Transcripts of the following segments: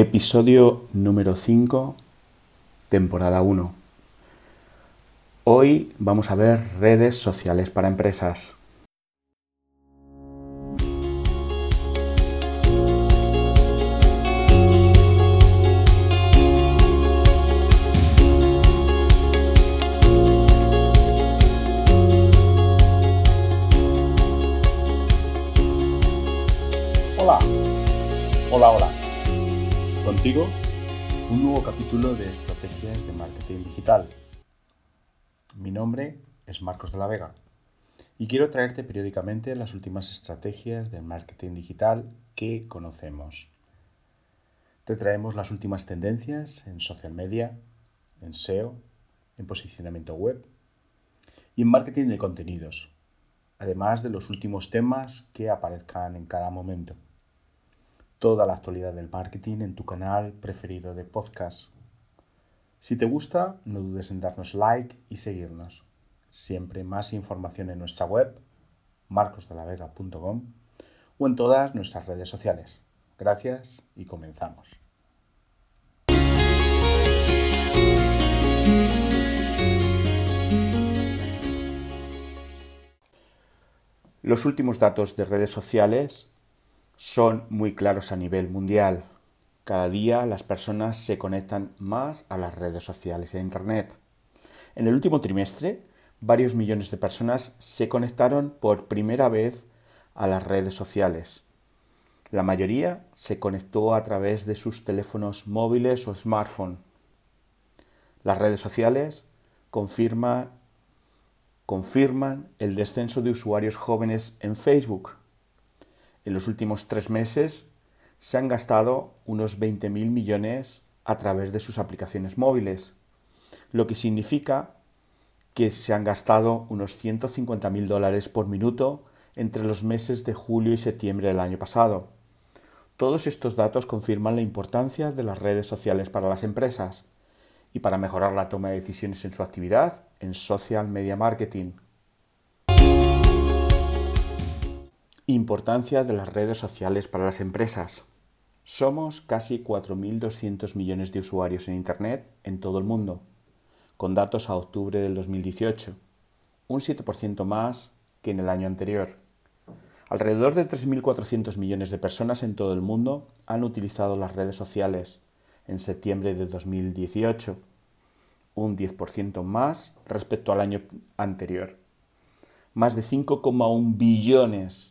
Episodio número 5, temporada 1. Hoy vamos a ver redes sociales para empresas. Un nuevo capítulo de Estrategias de Marketing Digital. Mi nombre es Marcos de la Vega y quiero traerte periódicamente las últimas estrategias de marketing digital que conocemos. Te traemos las últimas tendencias en social media, en SEO, en posicionamiento web y en marketing de contenidos, además de los últimos temas que aparezcan en cada momento toda la actualidad del marketing en tu canal preferido de podcast. Si te gusta, no dudes en darnos like y seguirnos. Siempre más información en nuestra web, marcosdelavega.com o en todas nuestras redes sociales. Gracias y comenzamos. Los últimos datos de redes sociales son muy claros a nivel mundial. Cada día las personas se conectan más a las redes sociales e a Internet. En el último trimestre, varios millones de personas se conectaron por primera vez a las redes sociales. La mayoría se conectó a través de sus teléfonos móviles o smartphone. Las redes sociales confirman el descenso de usuarios jóvenes en Facebook en los últimos tres meses se han gastado unos 20.000 millones a través de sus aplicaciones móviles, lo que significa que se han gastado unos 150.000 dólares por minuto entre los meses de julio y septiembre del año pasado. Todos estos datos confirman la importancia de las redes sociales para las empresas y para mejorar la toma de decisiones en su actividad en social media marketing. Importancia de las redes sociales para las empresas. Somos casi 4.200 millones de usuarios en Internet en todo el mundo, con datos a octubre del 2018, un 7% más que en el año anterior. Alrededor de 3.400 millones de personas en todo el mundo han utilizado las redes sociales en septiembre de 2018, un 10% más respecto al año anterior. Más de 5,1 billones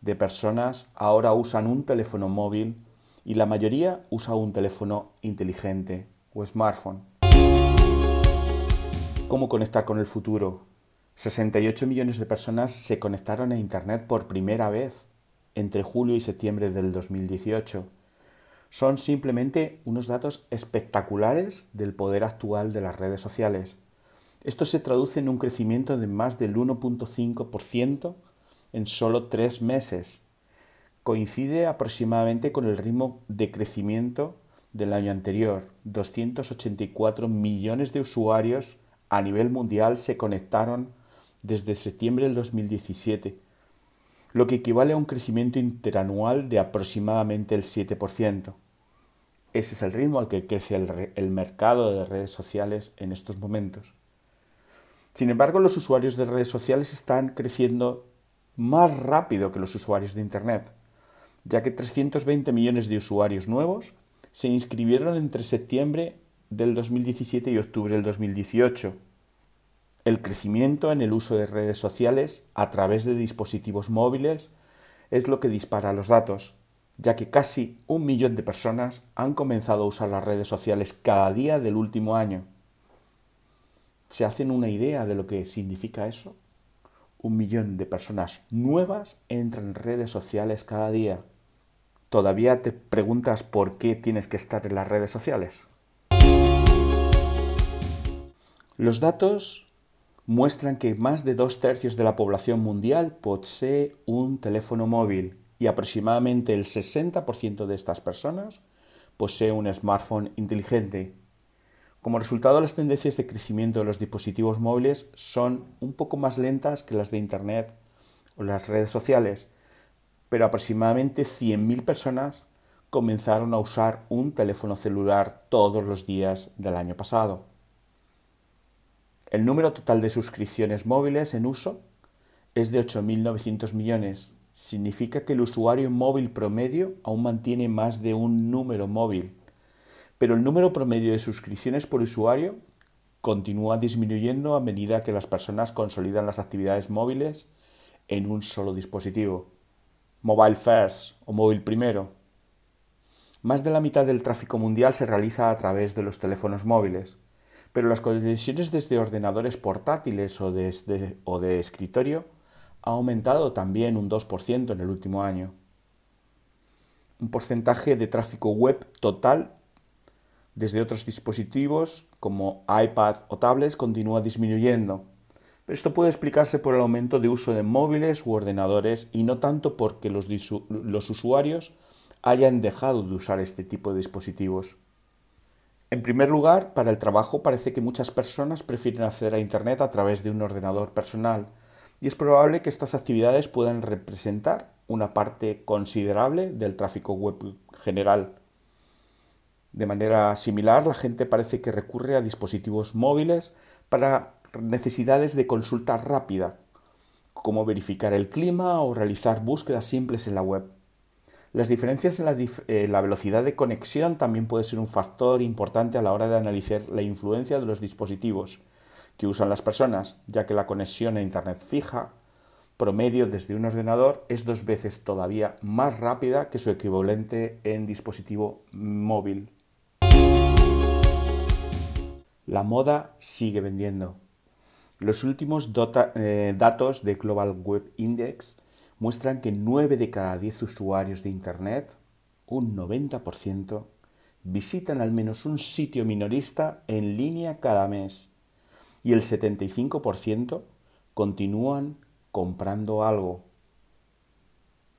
de personas ahora usan un teléfono móvil y la mayoría usa un teléfono inteligente o smartphone. ¿Cómo conectar con el futuro? 68 millones de personas se conectaron a Internet por primera vez entre julio y septiembre del 2018. Son simplemente unos datos espectaculares del poder actual de las redes sociales. Esto se traduce en un crecimiento de más del 1.5% en solo tres meses. Coincide aproximadamente con el ritmo de crecimiento del año anterior. 284 millones de usuarios a nivel mundial se conectaron desde septiembre del 2017, lo que equivale a un crecimiento interanual de aproximadamente el 7%. Ese es el ritmo al que crece el, el, mercado de redes sociales en estos momentos. Sin embargo, los usuarios de redes sociales están creciendo más rápido que los usuarios de Internet, ya que 320 millones de usuarios nuevos se inscribieron entre septiembre del 2017 y octubre del 2018. El crecimiento en el uso de redes sociales a través de dispositivos móviles es lo que dispara los datos, ya que casi un millón de personas han comenzado a usar las redes sociales cada día del último año. ¿Se hacen una idea de lo que significa eso? Un millón de personas nuevas entran en redes sociales cada día. ¿Todavía te preguntas por qué tienes que estar en las redes sociales? Los datos muestran que más de dos tercios de la población mundial posee un teléfono móvil y aproximadamente el 60% de estas personas posee un smartphone inteligente. Como resultado, las tendencias de crecimiento de los dispositivos móviles son un poco más lentas que las de Internet o las redes sociales, pero aproximadamente 100.000 personas comenzaron a usar un teléfono celular todos los días del año pasado. El número total de suscripciones móviles en uso es de 8.900 millones. Significa que el usuario móvil promedio aún mantiene más de un número móvil, pero el número promedio de suscripciones por usuario continúa disminuyendo a medida que las personas consolidan las actividades móviles en un solo dispositivo. Mobile first o móvil primero. Más de la mitad del tráfico mundial se realiza a través de los teléfonos móviles pero las conexiones desde ordenadores portátiles o, o de escritorio ha aumentado también un 2% en el último año. Un porcentaje de tráfico web total desde otros dispositivos como iPad o tablets continúa disminuyendo. Pero esto puede explicarse por el aumento de uso de móviles u ordenadores y no tanto porque los, usuarios hayan dejado de usar este tipo de dispositivos. En primer lugar, para el trabajo parece que muchas personas prefieren acceder a Internet a través de un ordenador personal y es probable que estas actividades puedan representar una parte considerable del tráfico web general. De manera similar, la gente parece que recurre a dispositivos móviles para necesidades de consulta rápida, como verificar el clima o realizar búsquedas simples en la web. Las diferencias en la, velocidad de conexión también puede ser un factor importante a la hora de analizar la influencia de los dispositivos que usan las personas, ya que la conexión a Internet fija promedio desde un ordenador es dos veces todavía más rápida que su equivalente en dispositivo móvil. La moda sigue vendiendo. Los últimos eh, datos de Global Web Index muestran que 9 de cada 10 usuarios de Internet, un 90%, visitan al menos un sitio minorista en línea cada mes y el 75% continúan comprando algo.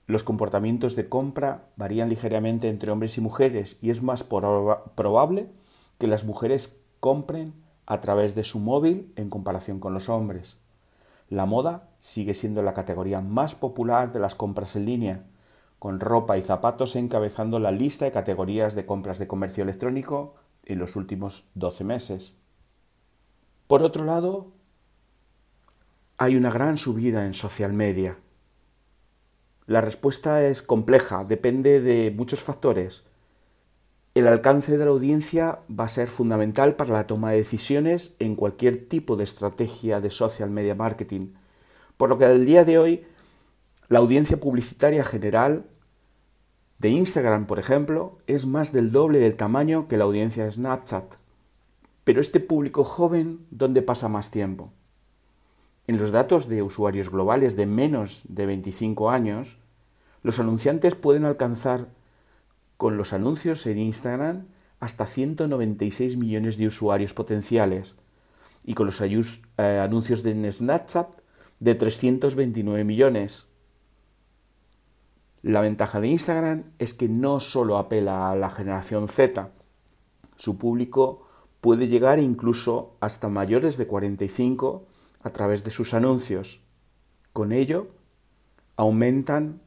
Los comportamientos de compra varían ligeramente entre hombres y mujeres y es más probable que las mujeres compren a través de su móvil en comparación con los hombres. La moda sigue siendo la categoría más popular de las compras en línea, con ropa y zapatos encabezando la lista de categorías de compras de comercio electrónico en los últimos 12 meses. Por otro lado, hay una gran subida en social media. La respuesta es compleja, depende de muchos factores. El alcance de la audiencia va a ser fundamental para la toma de decisiones en cualquier tipo de estrategia de social media marketing por lo que al día de hoy la audiencia publicitaria general de Instagram, por ejemplo, es más del doble del tamaño que la audiencia de Snapchat. Pero este público joven, ¿dónde pasa más tiempo? En los datos de usuarios globales de menos de 25 años, los anunciantes pueden alcanzar con los anuncios en Instagram hasta 196 millones de usuarios potenciales y con los eh, anuncios de Snapchat de 329 millones. La ventaja de Instagram es que no solo apela a la generación Z, su público puede llegar incluso hasta mayores de 45 a través de sus anuncios. Con ello, aumentan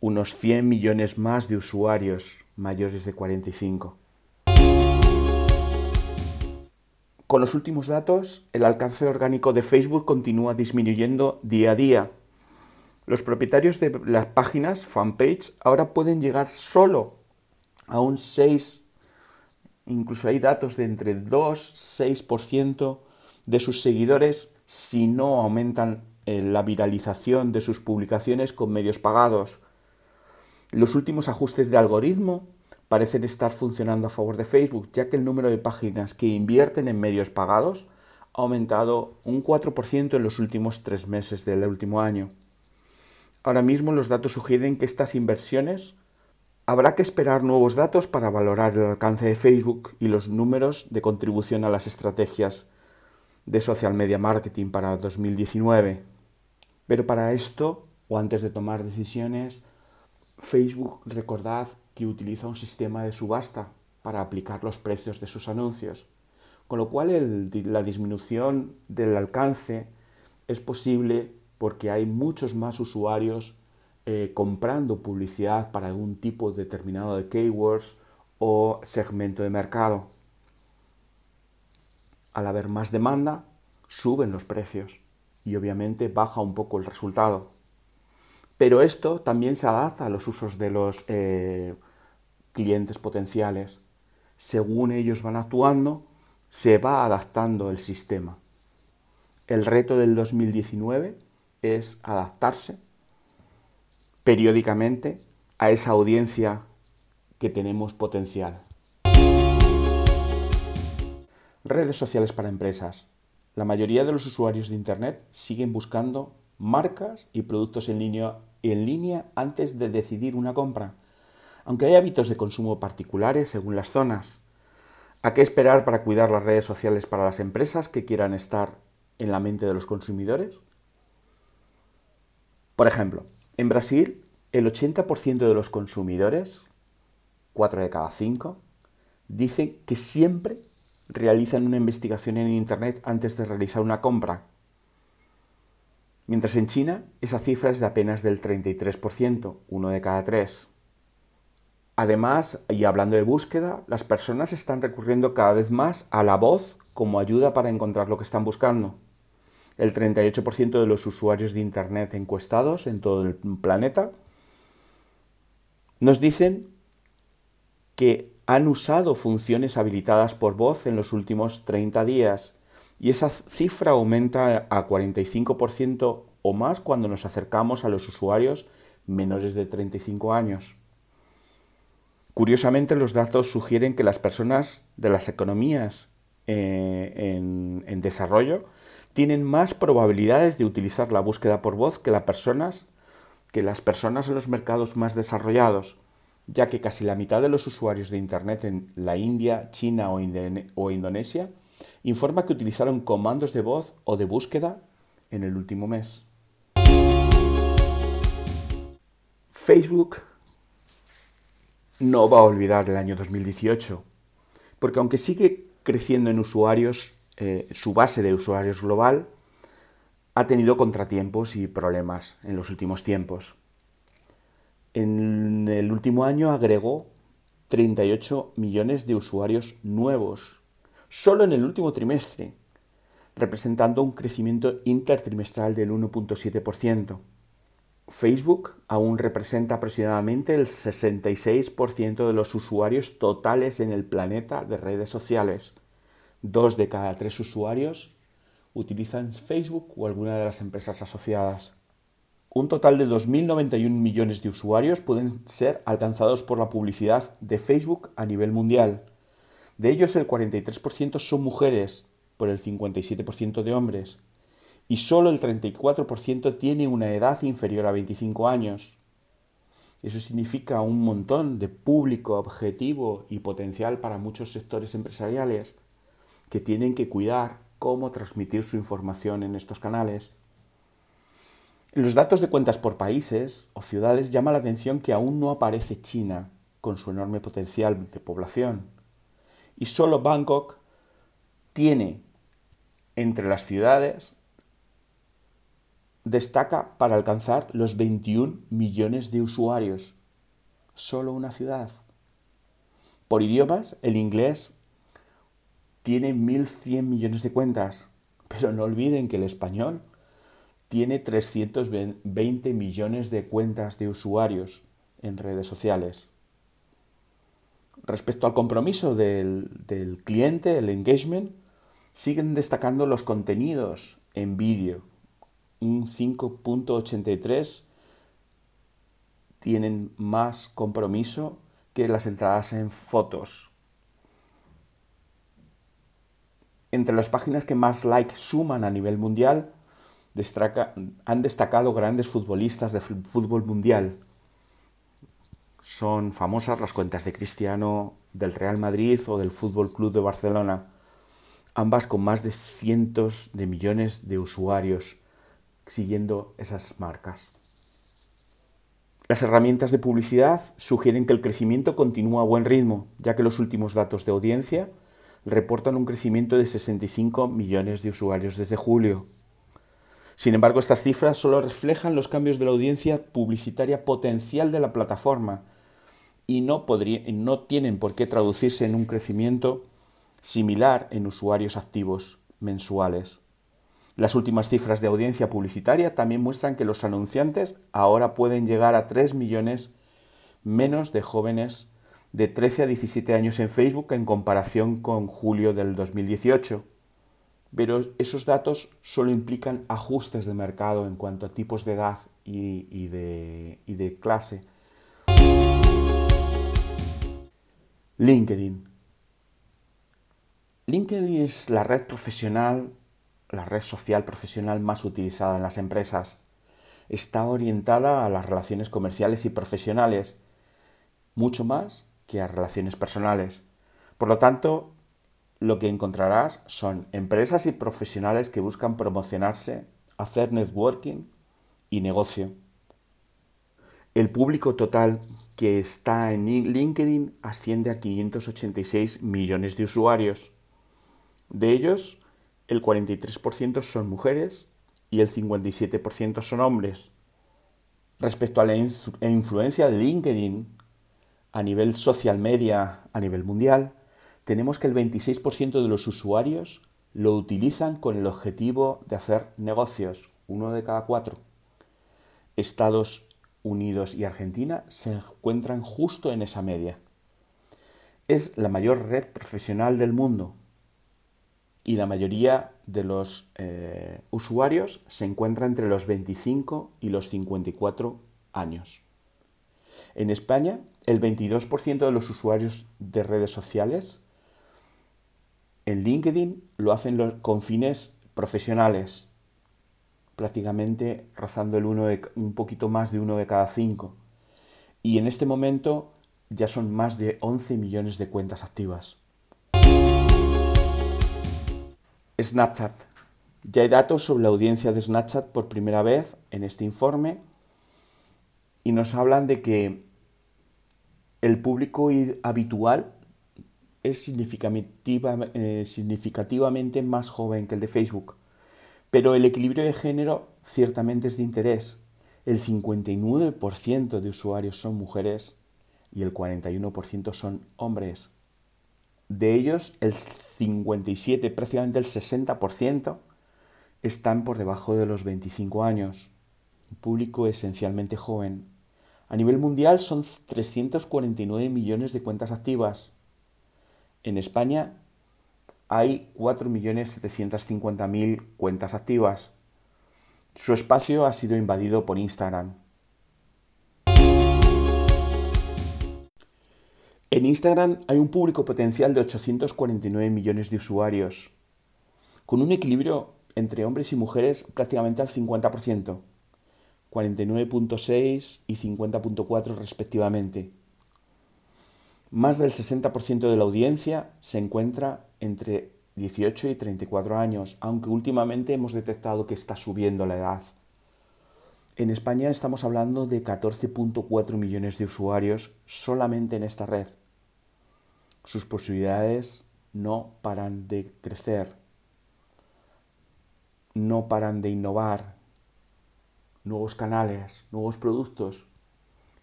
unos 100 millones más de usuarios mayores de 45. Con los últimos datos, el alcance orgánico de Facebook continúa disminuyendo día a día. Los propietarios de las páginas, fanpage, ahora pueden llegar solo a un 6, incluso hay datos de entre 2-6% de sus seguidores si no aumentan eh, la viralización de sus publicaciones con medios pagados. Los últimos ajustes de algoritmo parecen estar funcionando a favor de Facebook, ya que el número de páginas que invierten en medios pagados ha aumentado un 4% en los últimos tres meses del último año. Ahora mismo los datos sugieren que estas inversiones habrá que esperar nuevos datos para valorar el alcance de Facebook y los números de contribución a las estrategias de social media marketing para 2019. Pero para esto, o antes de tomar decisiones, Facebook, recordad, que utiliza un sistema de subasta para aplicar los precios de sus anuncios, con lo cual la disminución del alcance es posible porque hay muchos más usuarios eh, comprando publicidad para algún tipo determinado de keywords o segmento de mercado. Al haber más demanda, suben los precios y obviamente baja un poco el resultado. Pero esto también se adapta a los usos de los eh, clientes potenciales. Según ellos van actuando, se va adaptando el sistema. El reto del 2019 es adaptarse periódicamente a esa audiencia que tenemos potencial. Redes sociales para empresas. La mayoría de los usuarios de Internet siguen buscando marcas y productos en línea, antes de decidir una compra, aunque hay hábitos de consumo particulares según las zonas. ¿A qué esperar para cuidar las redes sociales para las empresas que quieran estar en la mente de los consumidores? Por ejemplo, en Brasil, el 80% de los consumidores, 4 de cada 5, dicen que siempre realizan una investigación en Internet antes de realizar una compra. Mientras en China esa cifra es de apenas del 33%, uno de cada tres. Además, y hablando de búsqueda, las personas están recurriendo cada vez más a la voz como ayuda para encontrar lo que están buscando. El 38% de los usuarios de Internet encuestados en todo el planeta nos dicen que han usado funciones habilitadas por voz en los últimos 30 días y esa cifra aumenta a 45% o más cuando nos acercamos a los usuarios menores de 35 años. Curiosamente, los datos sugieren que las personas de las economías eh, en, desarrollo tienen más probabilidades de utilizar la búsqueda por voz que, personas, que las personas en los mercados más desarrollados ya que casi la mitad de los usuarios de Internet en la India, China o, Indonesia informa que utilizaron comandos de voz o de búsqueda en el último mes. Facebook no va a olvidar el año 2018, porque aunque sigue creciendo en usuarios, eh, su base de usuarios global ha tenido contratiempos y problemas en los últimos tiempos. En el último año agregó 38 millones de usuarios nuevos, solo en el último trimestre, representando un crecimiento intertrimestral del 1.7%. Facebook aún representa aproximadamente el 66% de los usuarios totales en el planeta de redes sociales. Dos de cada tres usuarios utilizan Facebook o alguna de las empresas asociadas. Un total de 2.091 millones de usuarios pueden ser alcanzados por la publicidad de Facebook a nivel mundial. De ellos el 43% son mujeres, por el 57% de hombres, y solo el 34% tiene una edad inferior a 25 años. Eso significa un montón de público objetivo y potencial para muchos sectores empresariales que tienen que cuidar cómo transmitir su información en estos canales. Los datos de cuentas por países o ciudades llama la atención que aún no aparece China con su enorme potencial de población. Y solo Bangkok tiene entre las ciudades, destaca para alcanzar los 21 millones de usuarios. Solo una ciudad. Por idiomas, el inglés tiene 1.100 millones de cuentas, pero no olviden que el español tiene 320 millones de cuentas de usuarios en redes sociales. Respecto al compromiso del, cliente, el engagement, siguen destacando los contenidos en vídeo. Un 5.83 tienen más compromiso que las entradas en fotos. Entre las páginas que más likes suman a nivel mundial han destacado grandes futbolistas de fútbol mundial. Son famosas las cuentas de Cristiano, del Real Madrid o del Fútbol Club de Barcelona, ambas con más de cientos de millones de usuarios siguiendo esas marcas. Las herramientas de publicidad sugieren que el crecimiento continúa a buen ritmo, ya que los últimos datos de audiencia reportan un crecimiento de 65 millones de usuarios desde julio, Sin embargo, estas cifras solo reflejan los cambios de la audiencia publicitaria potencial de la plataforma y no, no tienen por qué traducirse en un crecimiento similar en usuarios activos mensuales. Las últimas cifras de audiencia publicitaria también muestran que los anunciantes ahora pueden llegar a 3 millones menos de jóvenes de 13 a 17 años en Facebook en comparación con julio del 2018. Pero esos datos solo implican ajustes de mercado en cuanto a tipos de edad y, de, y de clase. LinkedIn. LinkedIn es la red profesional la red social profesional más utilizada en las empresas. Está orientada a las relaciones comerciales y profesionales, mucho más que a relaciones personales. Por lo tanto, lo que encontrarás son empresas y profesionales que buscan promocionarse, hacer networking y negocio. El público total que está en LinkedIn asciende a 586 millones de usuarios. De ellos, el 43% son mujeres y el 57% son hombres. Respecto a la influencia de LinkedIn a nivel social media, a nivel mundial, tenemos que el 26% de los usuarios lo utilizan con el objetivo de hacer negocios, uno de cada cuatro. Estados Unidos y Argentina se encuentran justo en esa media. Es la mayor red profesional del mundo, y la mayoría de los eh, usuarios se encuentra entre los 25 y los 54 años. En España, el 22% de los usuarios de redes sociales en LinkedIn lo hacen con fines profesionales, prácticamente rozando el uno de, un poquito más de uno de cada cinco. Y en este momento ya son más de 11 millones de cuentas activas. Snapchat. Ya hay datos sobre la audiencia de Snapchat por primera vez en este informe y nos hablan de que el público habitual es eh, significativamente más joven que el de Facebook, pero el equilibrio de género ciertamente es de interés. El 59% de usuarios son mujeres y el 41% son hombres. De ellos, el 57, prácticamente el 60%, están por debajo de los 25 años. Un público esencialmente joven. A nivel mundial son 349 millones de cuentas activas. En España hay 4.750.000 cuentas activas. Su espacio ha sido invadido por Instagram. En Instagram hay un público potencial de 849 millones de usuarios, con un equilibrio entre hombres y mujeres prácticamente al 50%, 49.6 y 50.4 respectivamente. Más del 60% de la audiencia se encuentra entre 18 y 34 años, aunque últimamente hemos detectado que está subiendo la edad. En España estamos hablando de 14.4 millones de usuarios solamente en esta red sus posibilidades no paran de crecer, no paran de innovar, nuevos canales, nuevos productos.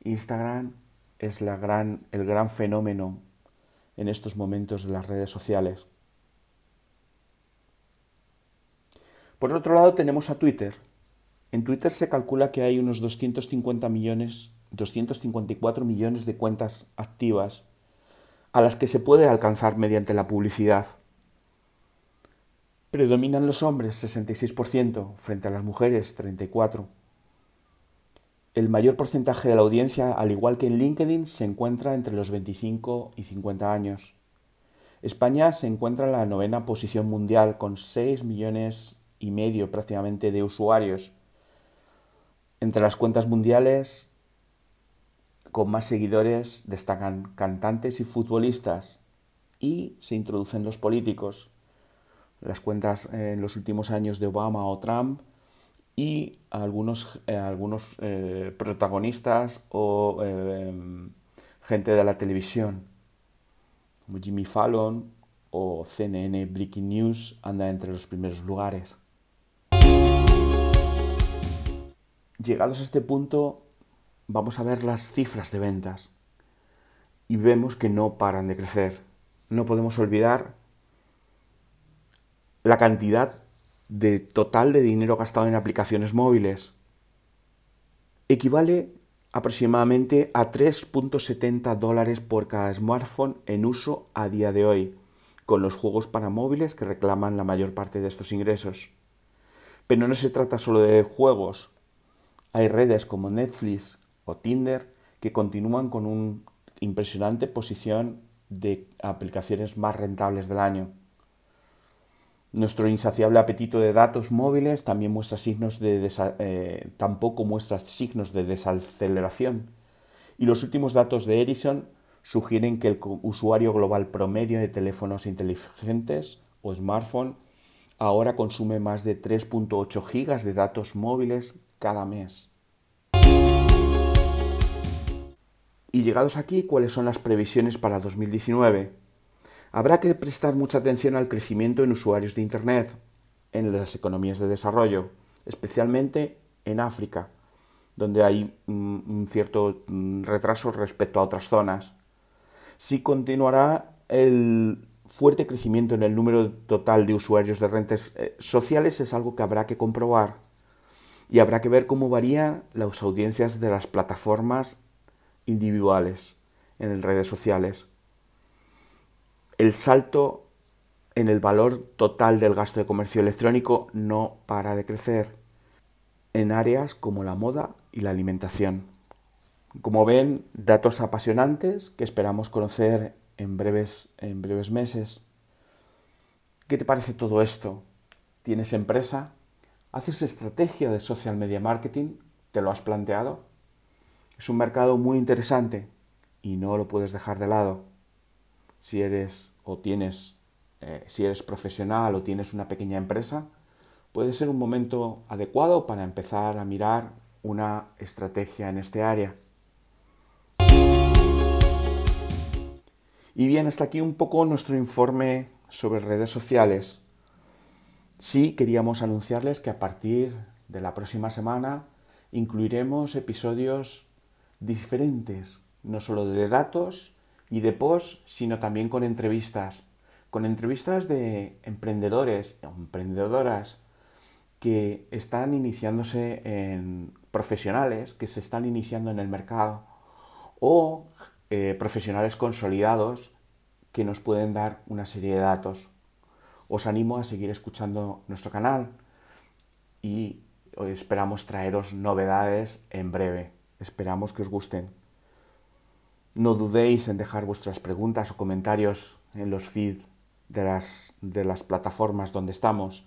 Instagram es la gran, el gran fenómeno en estos momentos de las redes sociales. Por otro lado tenemos a Twitter. En Twitter se calcula que hay unos 250 millones, 254 millones de cuentas activas a las que se puede alcanzar mediante la publicidad. Predominan los hombres 66% frente a las mujeres 34%. El mayor porcentaje de la audiencia, al igual que en LinkedIn, se encuentra entre los 25 y 50 años. España se encuentra en la novena posición mundial con 6 millones y medio prácticamente de usuarios. Entre las cuentas mundiales con más seguidores destacan cantantes y futbolistas y se introducen los políticos. Las cuentas en los últimos años de Obama o Trump y algunos, eh, algunos eh, protagonistas o eh, gente de la televisión, como Jimmy Fallon o CNN Breaking News, anda entre los primeros lugares. llegados a este punto, vamos a ver las cifras de ventas y vemos que no paran de crecer. No podemos olvidar la cantidad de total de dinero gastado en aplicaciones móviles. Equivale aproximadamente a 3.70 dólares por cada smartphone en uso a día de hoy, con los juegos para móviles que reclaman la mayor parte de estos ingresos. Pero no se trata solo de juegos. Hay redes como Netflix o Tinder que continúan con una impresionante posición de aplicaciones más rentables del año. Nuestro insaciable apetito de datos móviles también muestra signos de eh, tampoco muestra signos de desaceleración. Y los últimos datos de Ericsson sugieren que el usuario global promedio de teléfonos inteligentes o smartphone ahora consume más de 3.8 gigas de datos móviles cada mes. Y llegados aquí, ¿cuáles son las previsiones para 2019? Habrá que prestar mucha atención al crecimiento en usuarios de Internet en las economías de desarrollo, especialmente en África, donde hay un cierto mm, retraso respecto a otras zonas. Si continuará el fuerte crecimiento en el número total de usuarios de rentas eh, sociales es algo que habrá que comprobar y habrá que ver cómo varían las audiencias de las plataformas individuales en redes sociales. El salto en el valor total del gasto de comercio electrónico no para de crecer en áreas como la moda y la alimentación. Como ven, datos apasionantes que esperamos conocer en breves, en breves meses. ¿Qué te parece todo esto? ¿Tienes empresa? ¿Haces estrategia de social media marketing? ¿Te lo has planteado? Es un mercado muy interesante y no lo puedes dejar de lado. Si eres o tienes, eh, si eres profesional o tienes una pequeña empresa, puede ser un momento adecuado para empezar a mirar una estrategia en este área. Y bien, hasta aquí un poco nuestro informe sobre redes sociales. Sí, queríamos anunciarles que a partir de la próxima semana incluiremos episodios diferentes, no solo de datos y de post, sino también con entrevistas, con entrevistas de emprendedores o emprendedoras que están iniciándose en profesionales, que se están iniciando en el mercado, o eh, profesionales consolidados que nos pueden dar una serie de datos. Os animo a seguir escuchando nuestro canal y esperamos traeros novedades en breve. Esperamos que os gusten. No dudéis en dejar vuestras preguntas o comentarios en los feeds de las, de las plataformas donde estamos.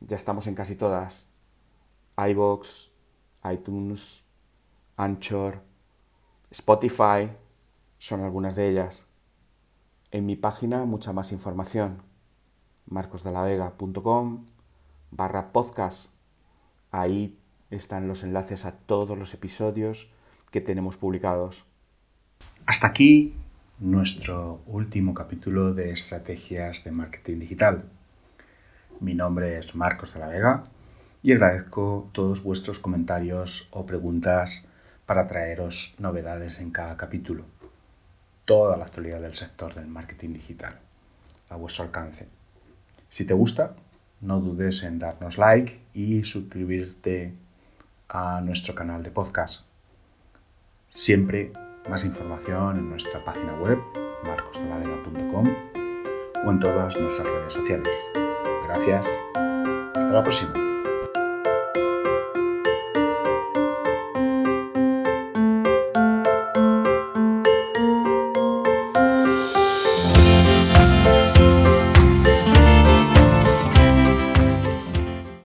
Ya estamos en casi todas. iBox, iTunes, Anchor, Spotify, son algunas de ellas. En mi página mucha más información. marcosdelavega.com barra podcast. Ahí están los enlaces a todos los episodios que tenemos publicados. Hasta aquí nuestro último capítulo de estrategias de marketing digital. Mi nombre es Marcos de la Vega y agradezco todos vuestros comentarios o preguntas para traeros novedades en cada capítulo. Toda la actualidad del sector del marketing digital a vuestro alcance. Si te gusta, no dudes en darnos like y suscribirte a nuestro canal de podcast. Siempre más información en nuestra página web marcosdelavega.com o en todas nuestras redes sociales. Gracias. Hasta la próxima.